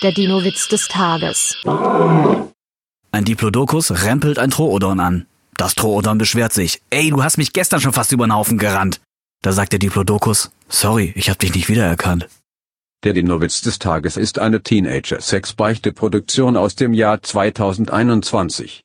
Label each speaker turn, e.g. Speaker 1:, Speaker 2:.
Speaker 1: Der Dino-Witz des Tages.
Speaker 2: Ein Diplodocus rempelt ein Troodon an. Das Troodon beschwert sich. Ey, du hast mich gestern schon fast über den Haufen gerannt. Da sagt der Diplodocus, sorry, ich hab dich nicht wiedererkannt.
Speaker 3: Der Dino-Witz des Tages ist eine Teenager-Sex-Beichte-Produktion aus dem Jahr 2021.